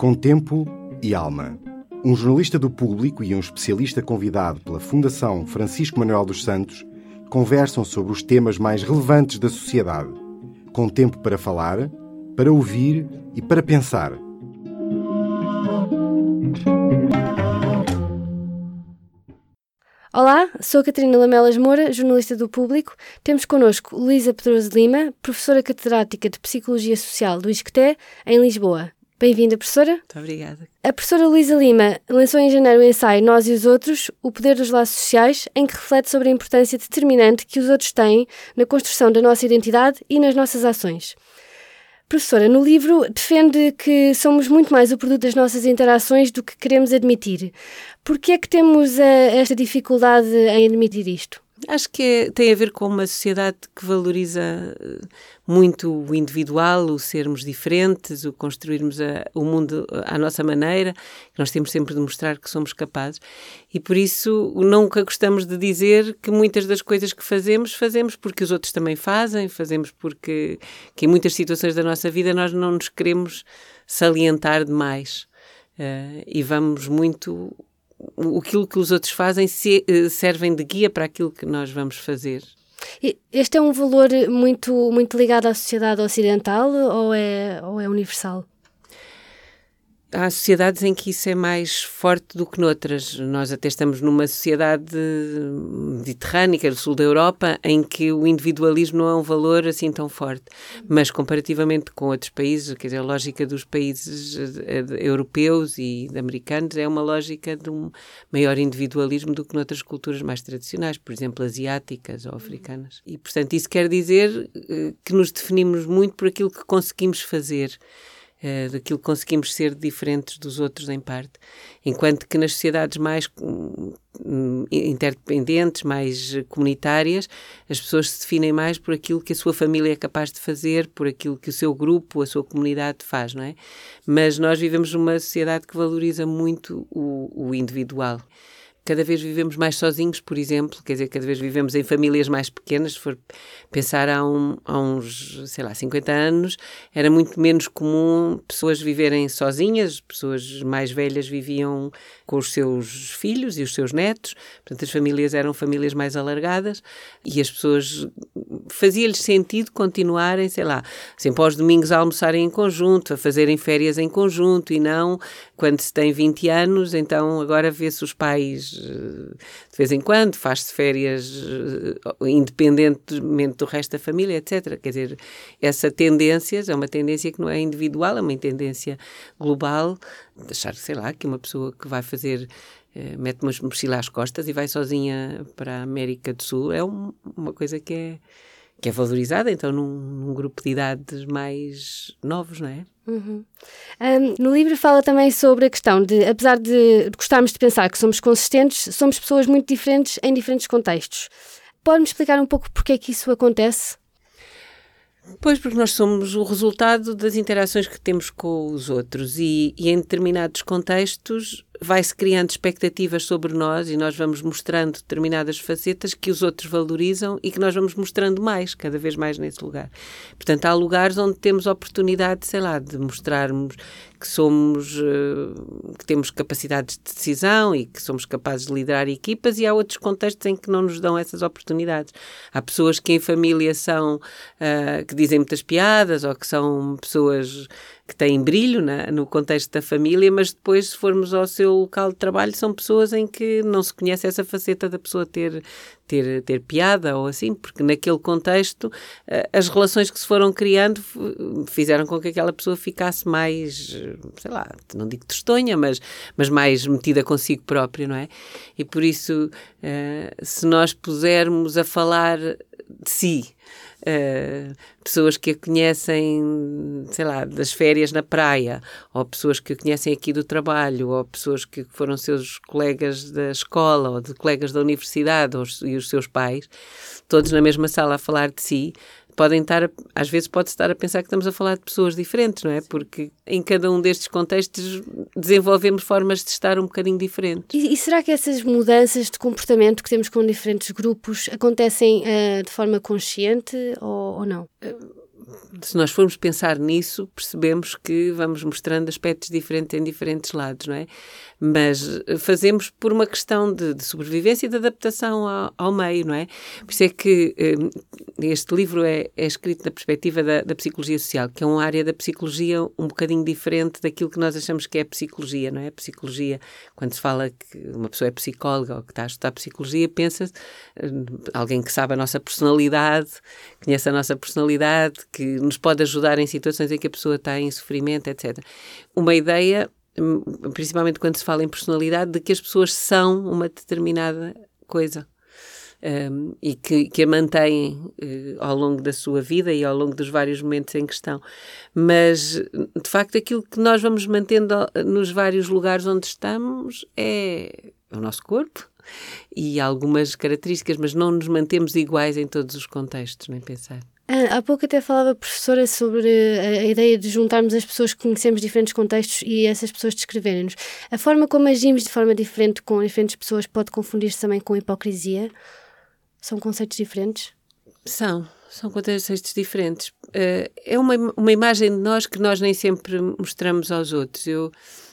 Com tempo e alma. Um jornalista do público e um especialista convidado pela Fundação Francisco Manuel dos Santos conversam sobre os temas mais relevantes da sociedade. Com tempo para falar, para ouvir e para pensar. Olá, sou Catarina Lamelas Moura, jornalista do Público. Temos connosco Luísa Pedroso Lima, professora catedrática de Psicologia Social do ISCTE, em Lisboa. Bem-vinda, professora. Muito obrigada. A professora Luísa Lima lançou em janeiro o ensaio Nós e os Outros, o poder dos laços sociais, em que reflete sobre a importância determinante que os outros têm na construção da nossa identidade e nas nossas ações. Professora, no livro defende que somos muito mais o produto das nossas interações do que queremos admitir. Por que é que temos a, eh, esta dificuldade em admitir isto? Acho que é, tem a ver com uma sociedade que valoriza eh, muito o individual, o sermos diferentes, o construirmos a, o mundo à nossa maneira. Nós temos sempre de mostrar que somos capazes e por isso nunca gostamos de dizer que muitas das coisas que fazemos, fazemos porque os outros também fazem, fazemos porque que em muitas situações da nossa vida nós não nos queremos salientar demais. Uh, e vamos muito aquilo que os outros fazem se, eh, servem de guia para aquilo que nós vamos fazer. Este é um valor muito, muito ligado à sociedade ocidental ou é, ou é universal? Há sociedades em que isso é mais forte do que noutras. Nós até estamos numa sociedade mediterrânea, do sul da Europa, em que o individualismo não é um valor assim tão forte. Mas comparativamente com outros países, quer dizer, a lógica dos países eh, europeus e americanos é uma lógica de um maior individualismo do que noutras culturas mais tradicionais, por exemplo, asiáticas ou africanas. E, portanto, isso quer dizer eh, que nos definimos muito por aquilo que conseguimos fazer uh, daquilo que conseguimos ser diferentes dos outros em parte. Enquanto que nas sociedades mais um, interdependentes, mais comunitárias, as pessoas se definem mais por aquilo que a sua família é capaz de fazer, por aquilo que o seu grupo, a sua comunidade faz, não é? Mas nós vivemos numa sociedade que valoriza muito o, o individual cada vez vivemos mais sozinhos, por exemplo, quer dizer, cada vez vivemos em famílias mais pequenas. Se for pensar há, um, há uns, sei lá, 50 anos, era muito menos comum pessoas viverem sozinhas, pessoas mais velhas viviam com os seus filhos e os seus netos, portanto, as famílias eram famílias mais alargadas. E as pessoas fazia-lhes sentido continuarem, sei lá, sempre aos domingos a almoçarem em conjunto, a fazerem férias em conjunto e não quando se tem 20 anos, então agora vê-se os pais de vez em quando, faz-se férias eh, independentemente do resto da família, etc. Quer dizer, essa tendência é uma tendência que não é individual, é uma tendência global, deixar, sei lá, que uma pessoa que vai fazer eh, mete uma mochila às costas e vai sozinha para a América do Sul é um, uma coisa que é que é valorizada, então, num, num, grupo de idades mais novos, não é? Uhum. Um, no livro fala também sobre a questão de, apesar de gostarmos de pensar que somos consistentes, somos pessoas muito diferentes em diferentes contextos. Pode-me explicar um pouco porque é que isso acontece? Pois, porque nós somos o resultado das interações que temos com os outros e, e em determinados contextos vai-se criando expectativas sobre nós e nós vamos mostrando determinadas facetas que os outros valorizam e que nós vamos mostrando mais, cada vez mais nesse lugar. Portanto, há lugares onde temos oportunidade, sei lá, de mostrarmos que somos, eh, que temos capacidades de decisão e que somos capazes de liderar equipas e há outros contextos em que não nos dão essas oportunidades. Há pessoas que em família são, uh, que dizem muitas piadas ou que são pessoas que têm brilho na, no contexto da família, mas depois, se formos ao seu local de trabalho, são pessoas em que não se conhece essa faceta da pessoa ter, ter, ter piada ou assim, porque naquele contexto eh, as relações que se foram criando fizeram com que aquela pessoa ficasse mais, sei lá, não digo testonha, mas, mas mais metida consigo própria, não é? E por isso, eh, se nós pusermos a falar de si, Uh, pessoas que a conhecem, sei lá, das férias na praia, ou pessoas que a conhecem aqui do trabalho, ou pessoas que foram seus colegas da escola, ou de colegas da universidade, ou, e os seus pais, todos na mesma sala a falar de si, podem estar, às vezes pode estar a pensar que estamos a falar de pessoas diferentes, não é? Porque em cada um destes contextos desenvolvemos formas de estar um bocadinho diferentes. E, e será que essas mudanças de comportamento que temos com diferentes grupos acontecem uh, de forma consciente ou, ou não? Uh, se nós formos pensar nisso, percebemos que vamos mostrando aspectos diferentes em diferentes lados, não é? Mas eh, fazemos por uma questão de, de sobrevivência e de adaptação ao, ao, meio, não é? Por isso é que eh, este livro é, é, escrito na perspectiva da, da, psicologia social, que é uma área da psicologia um bocadinho diferente daquilo que nós achamos que é psicologia, não é? Psicologia, quando se fala que uma pessoa é psicóloga ou que está a estudar psicologia, pensa eh, alguém que sabe a nossa personalidade, conhece a nossa personalidade, que nos pode ajudar em situações em que a pessoa está em sofrimento, etc. Uma ideia, hum, principalmente quando se fala em personalidade, de que as pessoas são uma determinada coisa. Um, e que, que, a mantêm uh, ao longo da sua vida e ao longo dos vários momentos em questão. Mas, de facto, aquilo que nós vamos mantendo nos vários lugares onde estamos é o nosso corpo e algumas características, mas não nos mantemos iguais em todos os contextos, nem pensar. Ah, há pouco até falava a professora sobre a ideia de juntarmos as pessoas que conhecemos diferentes contextos e essas pessoas descreverem-nos. A forma como agimos de forma diferente com diferentes pessoas pode confundir-se também com hipocrisia? São conceitos diferentes? São, são contextos diferentes. Uh, é uma, uma imagem de nós que nós nem sempre mostramos aos outros. Eu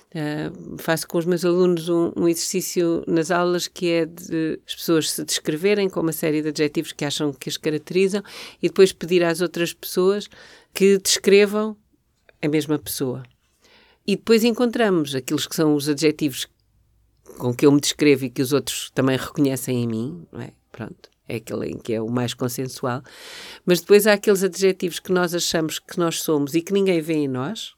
Uh, faço com os meus alunos um, um, exercício nas aulas que é de as pessoas se descreverem com uma série de adjetivos que acham que as caracterizam e depois pedir às outras pessoas que descrevam a mesma pessoa. E depois encontramos aqueles que são os adjetivos com que eu me descrevo e que os outros também reconhecem em mim, não é? Pronto. É aquele em que é o mais consensual. Mas depois há aqueles adjetivos que nós achamos que nós somos e que ninguém vê em nós,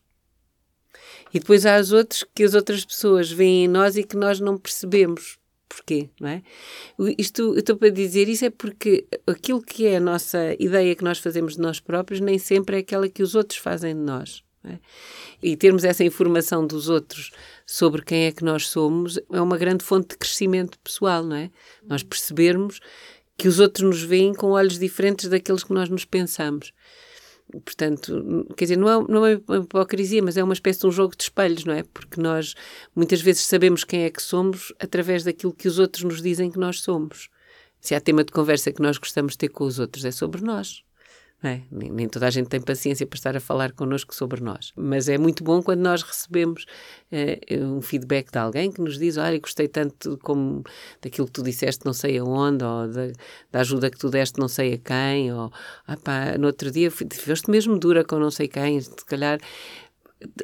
e depois há os outros que as outras pessoas veem em nós e que nós não percebemos porquê, não é? Isto, eu estou para dizer isso é porque aquilo que é a nossa ideia que nós fazemos de nós próprios nem sempre é aquela que os outros fazem de nós. É? E termos essa informação dos outros sobre quem é que nós somos é uma grande fonte de crescimento pessoal, não é? Nós percebermos que os outros nos veem com olhos diferentes daqueles que nós nos pensamos. Portanto, quer dizer, não é, não é uma hipocrisia, mas é uma espécie de um jogo de espelhos, não é? Porque nós muitas vezes sabemos quem é que somos através daquilo que os outros nos dizem que nós somos. Se há tema de conversa que nós gostamos de ter com os outros, é sobre nós. É? Nem, toda a gente tem paciência para estar a falar connosco sobre nós. Mas é muito bom quando nós recebemos uh, um feedback de alguém que nos diz: Olha, gostei tanto como daquilo que tu disseste, não sei aonde, ou da, da ajuda que tu deste, não sei a quem, ou ah, pá, no outro dia foste mesmo dura com não sei quem, se calhar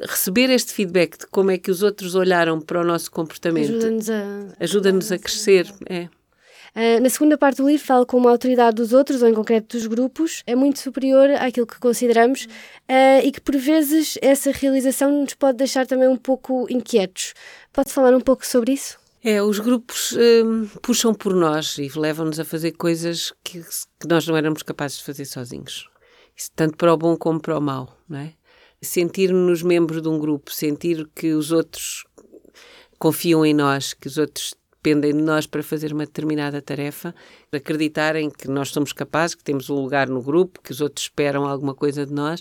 receber este feedback de como é que os outros olharam para o nosso comportamento ajuda-nos a, ajuda a crescer. É. Uh, na segunda parte do livro fala como a autoridade dos outros, ou em concreto dos grupos, é muito superior àquilo que consideramos uh, e que por vezes essa realização nos pode deixar também um pouco inquietos. Pode falar um pouco sobre isso? É, os grupos um, puxam por nós e levam-nos a fazer coisas que, que, nós não éramos capazes de fazer sozinhos. Isso tanto para o bom como para o mau, não é? Sentir-nos membros de um grupo, sentir que os outros confiam em nós, que os outros dependem de nós para fazer uma determinada tarefa, acreditarem que nós somos capazes, que temos um lugar no grupo, que os outros esperam alguma coisa de nós,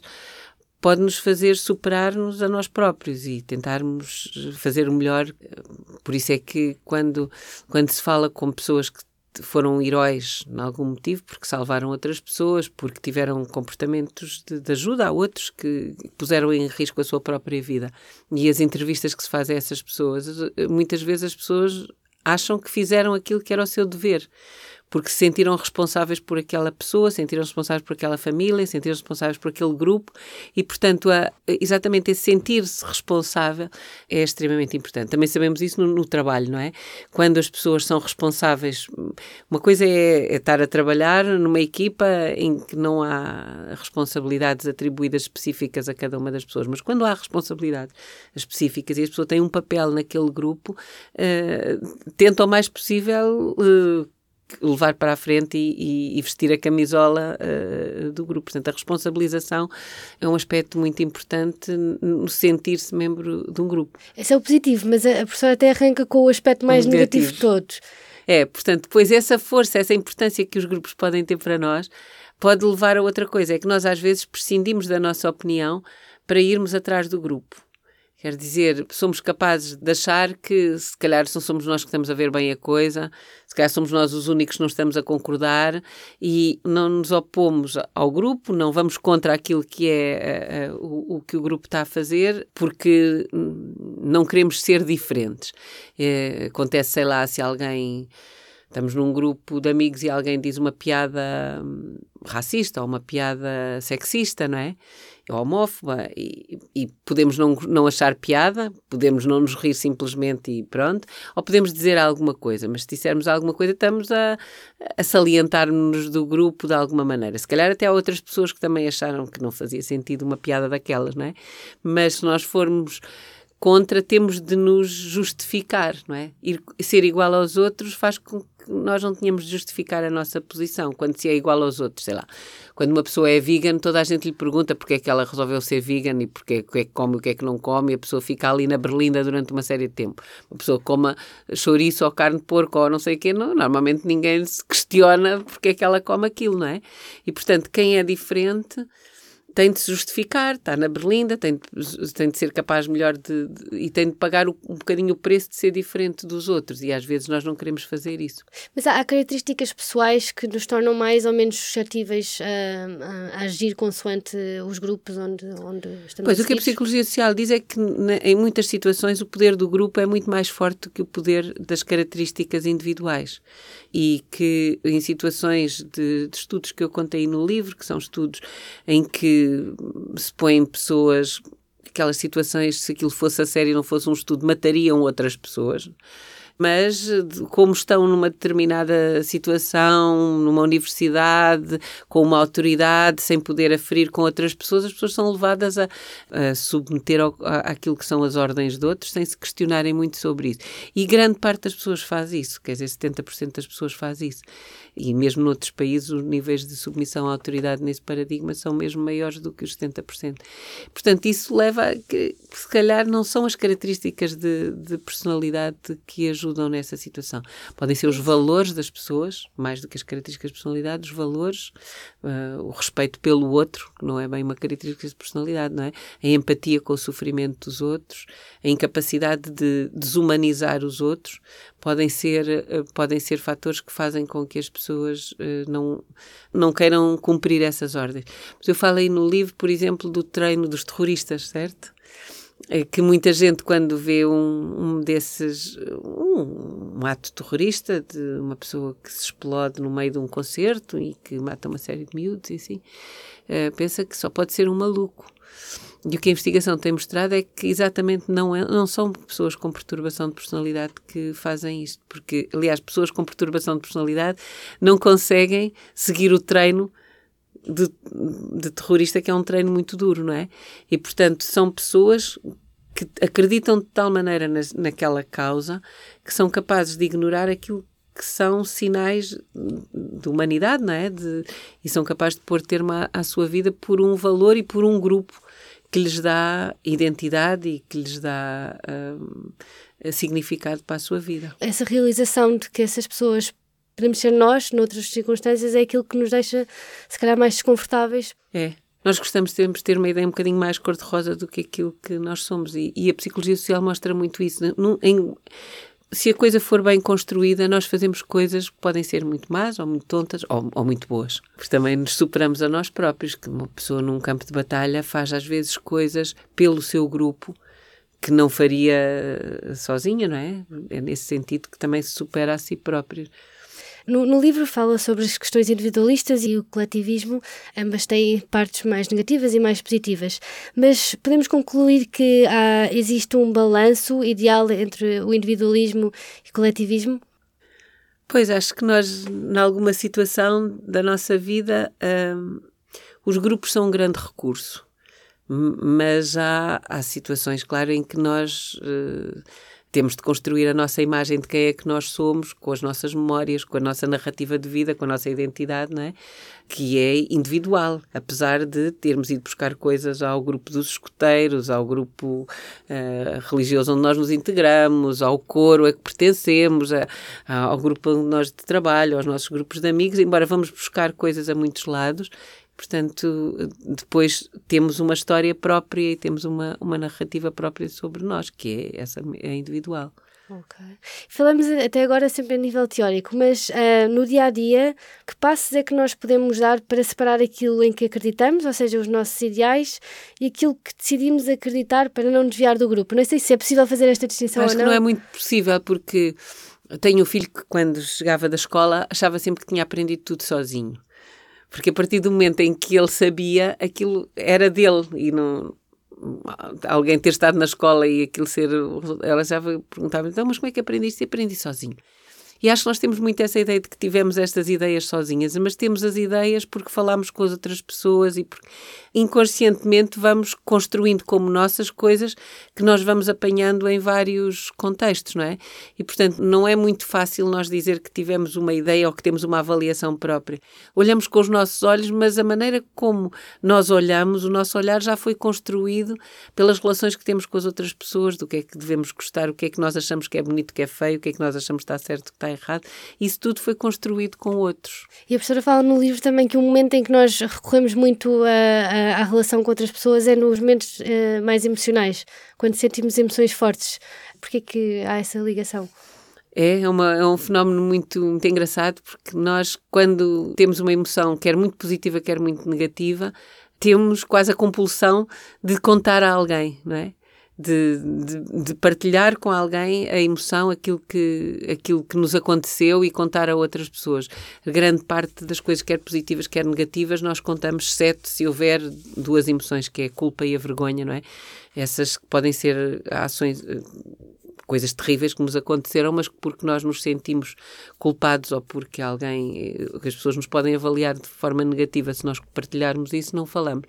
pode nos fazer superar-nos a nós próprios e tentarmos fazer o melhor. Por isso é que quando, quando se fala com pessoas que foram heróis em algum motivo, porque salvaram outras pessoas, porque tiveram comportamentos de, de, ajuda a outros que puseram em risco a sua própria vida. E as entrevistas que se fazem a essas pessoas, muitas vezes as pessoas acham que fizeram aquilo que era o seu dever, porque se sentiram responsáveis por aquela pessoa, sentiram responsáveis por aquela família, sentiram responsáveis por aquele grupo e, portanto, a, exatamente esse sentir-se responsável é extremamente importante. Também sabemos isso no, no, trabalho, não é? Quando as pessoas são responsáveis, uma coisa é, é estar a trabalhar numa equipa em que não há responsabilidades atribuídas específicas a cada uma das pessoas, mas quando há responsabilidades específicas e a pessoa tem um papel naquele grupo, uh, tenta o mais possível uh, levar para a frente e, e, e vestir a camisola uh, do grupo. Portanto, a responsabilização é um aspecto muito importante no sentir-se membro de um grupo. Esse é o positivo, mas a, professora até arranca com o aspecto mais negativo de todos. É, portanto, depois essa força, essa importância que os grupos podem ter para nós, pode levar a outra coisa, é que nós às vezes prescindimos da nossa opinião para irmos atrás do grupo. Quer dizer, somos capazes de achar que se calhar não somos nós que estamos a ver bem a coisa, se calhar somos nós os únicos que não estamos a concordar e não nos opomos ao grupo, não vamos contra aquilo que é uh, o, que o grupo está a fazer, porque não queremos ser diferentes. É, acontece, sei lá, se alguém estamos num grupo de amigos e alguém diz uma piada hum, racista ou uma piada sexista, não é? Ou homófoba, e, e, podemos não, não achar piada, podemos não nos rir simplesmente e pronto, ou podemos dizer alguma coisa, mas se dissermos alguma coisa, estamos a, a salientar-nos do grupo de alguma maneira. Se calhar até há outras pessoas que também acharam que não fazia sentido uma piada daquelas, não é? Mas se nós formos contra, temos de nos justificar, não é? Ir, ser igual aos outros faz com que nós não tínhamos de justificar a nossa posição quando se é igual aos outros, sei lá. Quando uma pessoa é vegan, toda a gente lhe pergunta porque é que ela resolveu ser vegan e porque é, que é que come e o que é que não come, e a pessoa fica ali na berlinda durante uma série de tempo. Uma pessoa coma chouriço ou carne de porco ou não sei o quê, não, normalmente ninguém se questiona porque é que ela come aquilo, não é? E, portanto, quem é diferente tem de se justificar, está na berlinda, tem de, tem de ser capaz melhor de, de e tem de pagar o, um bocadinho o preço de ser diferente dos outros e às vezes nós não queremos fazer isso. Mas há, há características pessoais que nos tornam mais ou menos suscetíveis a, a, agir consoante os grupos onde, onde estamos Pois, o que a psicologia social diz é que na, em muitas situações o poder do grupo é muito mais forte que o poder das características individuais e que em situações de, de estudos que eu contei no livro, que são estudos em que se põem pessoas, aquelas situações, se aquilo fosse a sério e não fosse um estudo, matariam outras pessoas mas como estão numa determinada situação, numa universidade, com uma autoridade, sem poder aferir com outras pessoas, as pessoas são levadas a, a submeter ao, a, que são as ordens de outros, sem se questionarem muito sobre isso. E grande parte das pessoas faz isso, quer dizer, 70% das pessoas faz isso. E mesmo noutros países, os níveis de submissão à autoridade nesse paradigma são mesmo maiores do que os 70%. Portanto, isso leva a que, se calhar, não são as características de, de personalidade que ajudam nessa situação. Podem ser os valores das pessoas, mais do que as características de personalidade, os valores, uh, o respeito pelo outro, que não é bem uma característica de personalidade, não é? A empatia com o sofrimento dos outros, a incapacidade de desumanizar os outros, podem ser, uh, podem ser fatores que fazem com que as pessoas uh, não, não queiram cumprir essas ordens. Mas eu falei no livro, por exemplo, do treino dos terroristas, certo? É que muita gente, quando vê um, um desses, um, um, ato terrorista de uma pessoa que se explode no meio de um concerto e que mata uma série de miúdos e assim, uh, pensa que só pode ser um maluco. E o que a investigação tem mostrado é que exatamente não, é, não são pessoas com perturbação de personalidade que fazem isto. Porque, aliás, pessoas com perturbação de personalidade não conseguem seguir o treino de, de terrorista, que é um treino muito duro, não é? E, portanto, são pessoas que acreditam de tal maneira na, naquela causa que são capazes de ignorar aquilo que são sinais de humanidade, não é? De, e são capazes de pôr termo à, à, sua vida por um valor e por um grupo que lhes dá identidade e que lhes dá um, significado para a sua vida. Essa realização de que essas pessoas podemos ser nós, noutras circunstâncias, é aquilo que nos deixa, se calhar, mais desconfortáveis. É. Nós gostamos sempre de ter uma ideia um bocadinho mais cor-de-rosa do que aquilo que nós somos. E, e, a psicologia social mostra muito isso. em, se a coisa for bem construída, nós fazemos coisas que podem ser muito más, ou muito tontas, ou, ou, muito boas. Porque também nos superamos a nós próprios, que uma pessoa num campo de batalha faz às vezes coisas pelo seu grupo que não faria sozinha, não é? É nesse sentido que também se supera a si próprio. No, no, livro fala sobre as questões individualistas e o coletivismo, ambas têm partes mais negativas e mais positivas, mas podemos concluir que há, existe um balanço ideal entre o individualismo e o coletivismo? Pois, acho que nós, em alguma situação da nossa vida, hum, os grupos são um grande recurso, mas há, há situações, claro, em que nós. Uh, temos de construir a nossa imagem de quem é que nós somos, com as nossas memórias, com a nossa narrativa de vida, com a nossa identidade, não é? que é individual, apesar de termos ido buscar coisas ao grupo dos escoteiros, ao grupo uh, religioso onde nós nos integramos, ao coro a que pertencemos, a, ao grupo onde nós de trabalho, aos nossos grupos de amigos, embora vamos buscar coisas a muitos lados, Portanto, depois temos uma história própria e temos uma, uma narrativa própria sobre nós, que é essa é individual. Ok. Falamos até agora sempre a nível teórico, mas uh, no dia a dia, que passos é que nós podemos dar para separar aquilo em que acreditamos, ou seja, os nossos ideais, e aquilo que decidimos acreditar para não desviar do grupo? Não sei se é possível fazer esta distinção Acho ou não. Acho que não é muito possível, porque tenho um filho que, quando chegava da escola, achava sempre que tinha aprendido tudo sozinho. Porque a partir do momento em que ele sabia, aquilo era dele e não alguém ter estado na escola e aquilo ser. Ela já perguntava, então, mas como é que aprendiste? E aprendi sozinho. E acho que nós temos muito essa ideia de que tivemos estas ideias sozinhas, mas temos as ideias porque falamos com as outras pessoas e porque inconscientemente vamos construindo como nossas coisas que nós vamos apanhando em vários contextos, não é? E portanto não é muito fácil nós dizer que tivemos uma ideia ou que temos uma avaliação própria. Olhamos com os nossos olhos, mas a maneira como nós olhamos, o nosso olhar já foi construído pelas relações que temos com as outras pessoas, do que é que devemos gostar, o que é que nós achamos que é bonito, que é feio, o que é que nós achamos que está certo, que está errado. Isso tudo foi construído com outros. E a professora fala no livro também que o momento em que nós recorremos muito a, relação com outras pessoas é nos momentos uh, mais emocionais, quando sentimos emoções fortes. Porquê que há essa ligação? É, é, uma, é um fenómeno muito, muito engraçado, porque nós, quando temos uma emoção, quer muito positiva, quer muito negativa, temos quase a compulsão de contar a alguém, não é? De, de, de, partilhar com alguém a emoção, aquilo que, aquilo que nos aconteceu e contar a outras pessoas. Grande parte das coisas, quer positivas, quer negativas, nós contamos sete se houver duas emoções, que é a culpa e a vergonha, não é? Essas podem ser ações coisas terríveis que nos aconteceram, mas porque nós nos sentimos culpados ou porque alguém, eh, as pessoas nos podem avaliar de forma negativa se nós partilharmos isso, não falamos.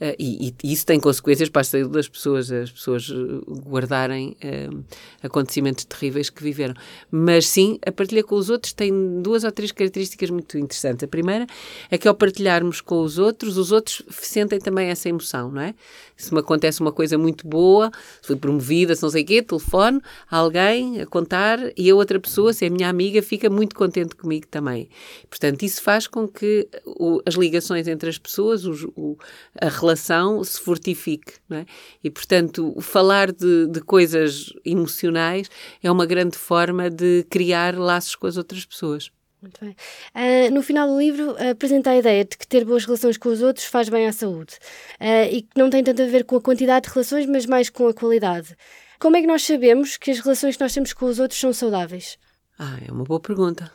Uh, e, e, isso tem consequências para a saúde das pessoas, as pessoas eh, guardarem uh, acontecimentos terríveis que viveram. Mas sim, a partilha com os outros tem duas ou três características muito interessantes. A primeira é que ao partilharmos com os outros, os outros sentem também essa emoção, não é? Se me acontece uma coisa muito boa, se fui promovida, se não sei o quê, telefone, alguém a contar e a outra pessoa, se é minha amiga, fica muito contente comigo também. Portanto, isso faz com que o, as ligações entre as pessoas, o, a relação se fortifique. É? E, portanto, falar de, de coisas emocionais é uma grande forma de criar laços com as outras pessoas. Muito bem. Uh, no final do livro, uh, apresenta a ideia de que ter boas relações com os outros faz bem à saúde uh, e que não tem tanto a ver com a quantidade de relações, mas mais com a qualidade. Como é que nós sabemos que as relações que nós temos com os outros são saudáveis? Ah, é uma boa pergunta.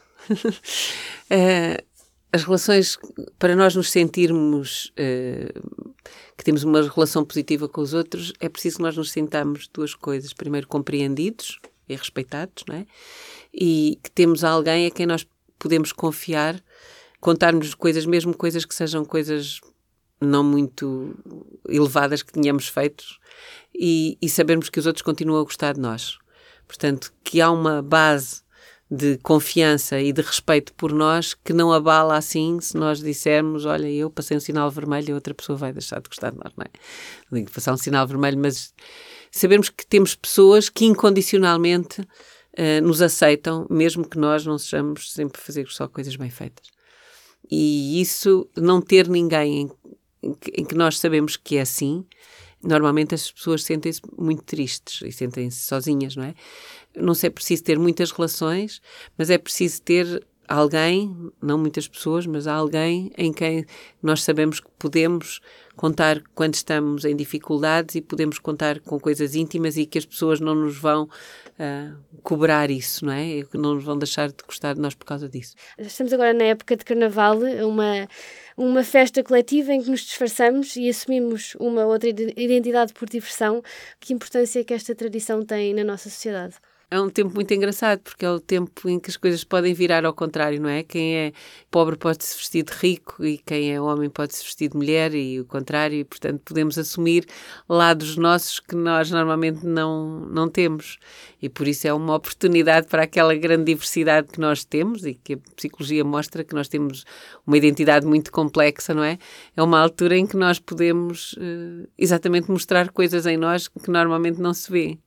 é, as relações, para nós nos sentirmos é, que temos uma relação positiva com os outros, é preciso que nós nos sintamos duas coisas. Primeiro, compreendidos e respeitados, não é? E que temos alguém a quem nós podemos confiar, contar-nos coisas, mesmo coisas que sejam coisas não muito elevadas que tínhamos feito e, e sabermos que os outros continuam a gostar de nós. Portanto, que há uma base de confiança e de respeito por nós que não abala assim se nós dissermos, olha, eu passei um sinal vermelho e outra pessoa vai deixar de gostar de nós, não é? Não digo passar um sinal vermelho, mas sabemos que temos pessoas que incondicionalmente uh, nos aceitam, mesmo que nós não sejamos sempre fazer só coisas bem feitas. E isso, não ter ninguém em, em que nós sabemos que é assim, normalmente as pessoas sentem-se muito tristes e sentem-se sozinhas, não é? Não é preciso ter muitas relações, mas é preciso ter alguém, não muitas pessoas, mas alguém em quem nós sabemos que podemos contar quando estamos em dificuldades e podemos contar com coisas íntimas e que as pessoas não nos vão uh, cobrar isso, não é? Não nos vão deixar de gostar de nós por causa disso. Estamos agora na época de carnaval, uma, uma festa coletiva em que nos disfarçamos e assumimos uma outra identidade por diversão. Que importância é que esta tradição tem na nossa sociedade? É um tempo muito engraçado, porque é o tempo em que as coisas podem virar ao contrário, não é? Quem é pobre pode se vestir de rico e quem é homem pode se vestir de mulher e o contrário, e portanto podemos assumir lados nossos que nós normalmente não, não temos. E por isso é uma oportunidade para aquela grande diversidade que nós temos e que a psicologia mostra que nós temos uma identidade muito complexa, não é? É uma altura em que nós podemos uh, exatamente mostrar coisas em nós que normalmente não se vê.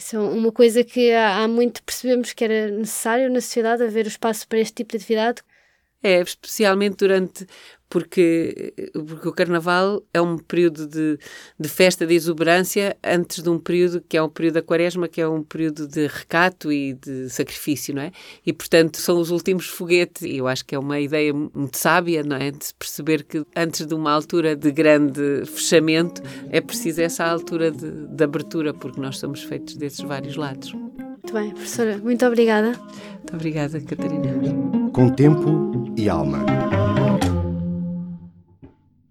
Isso é uma coisa que há, há muito percebemos que era necessário na sociedade haver o espaço para este tipo de atividade. É, especialmente durante porque, porque o Carnaval é um período de, de festa, de exuberância, antes de um período que é um período da Quaresma, que é um período de recato e de sacrifício, não é? E, portanto, são os últimos foguetes, e eu acho que é uma ideia muito sábia, não é? De perceber que antes de uma altura de grande fechamento, é preciso essa altura de, de abertura, porque nós somos feitos desses vários lados. Muito bem, professora, muito obrigada. Muito obrigada, Catarina com tempo e alma.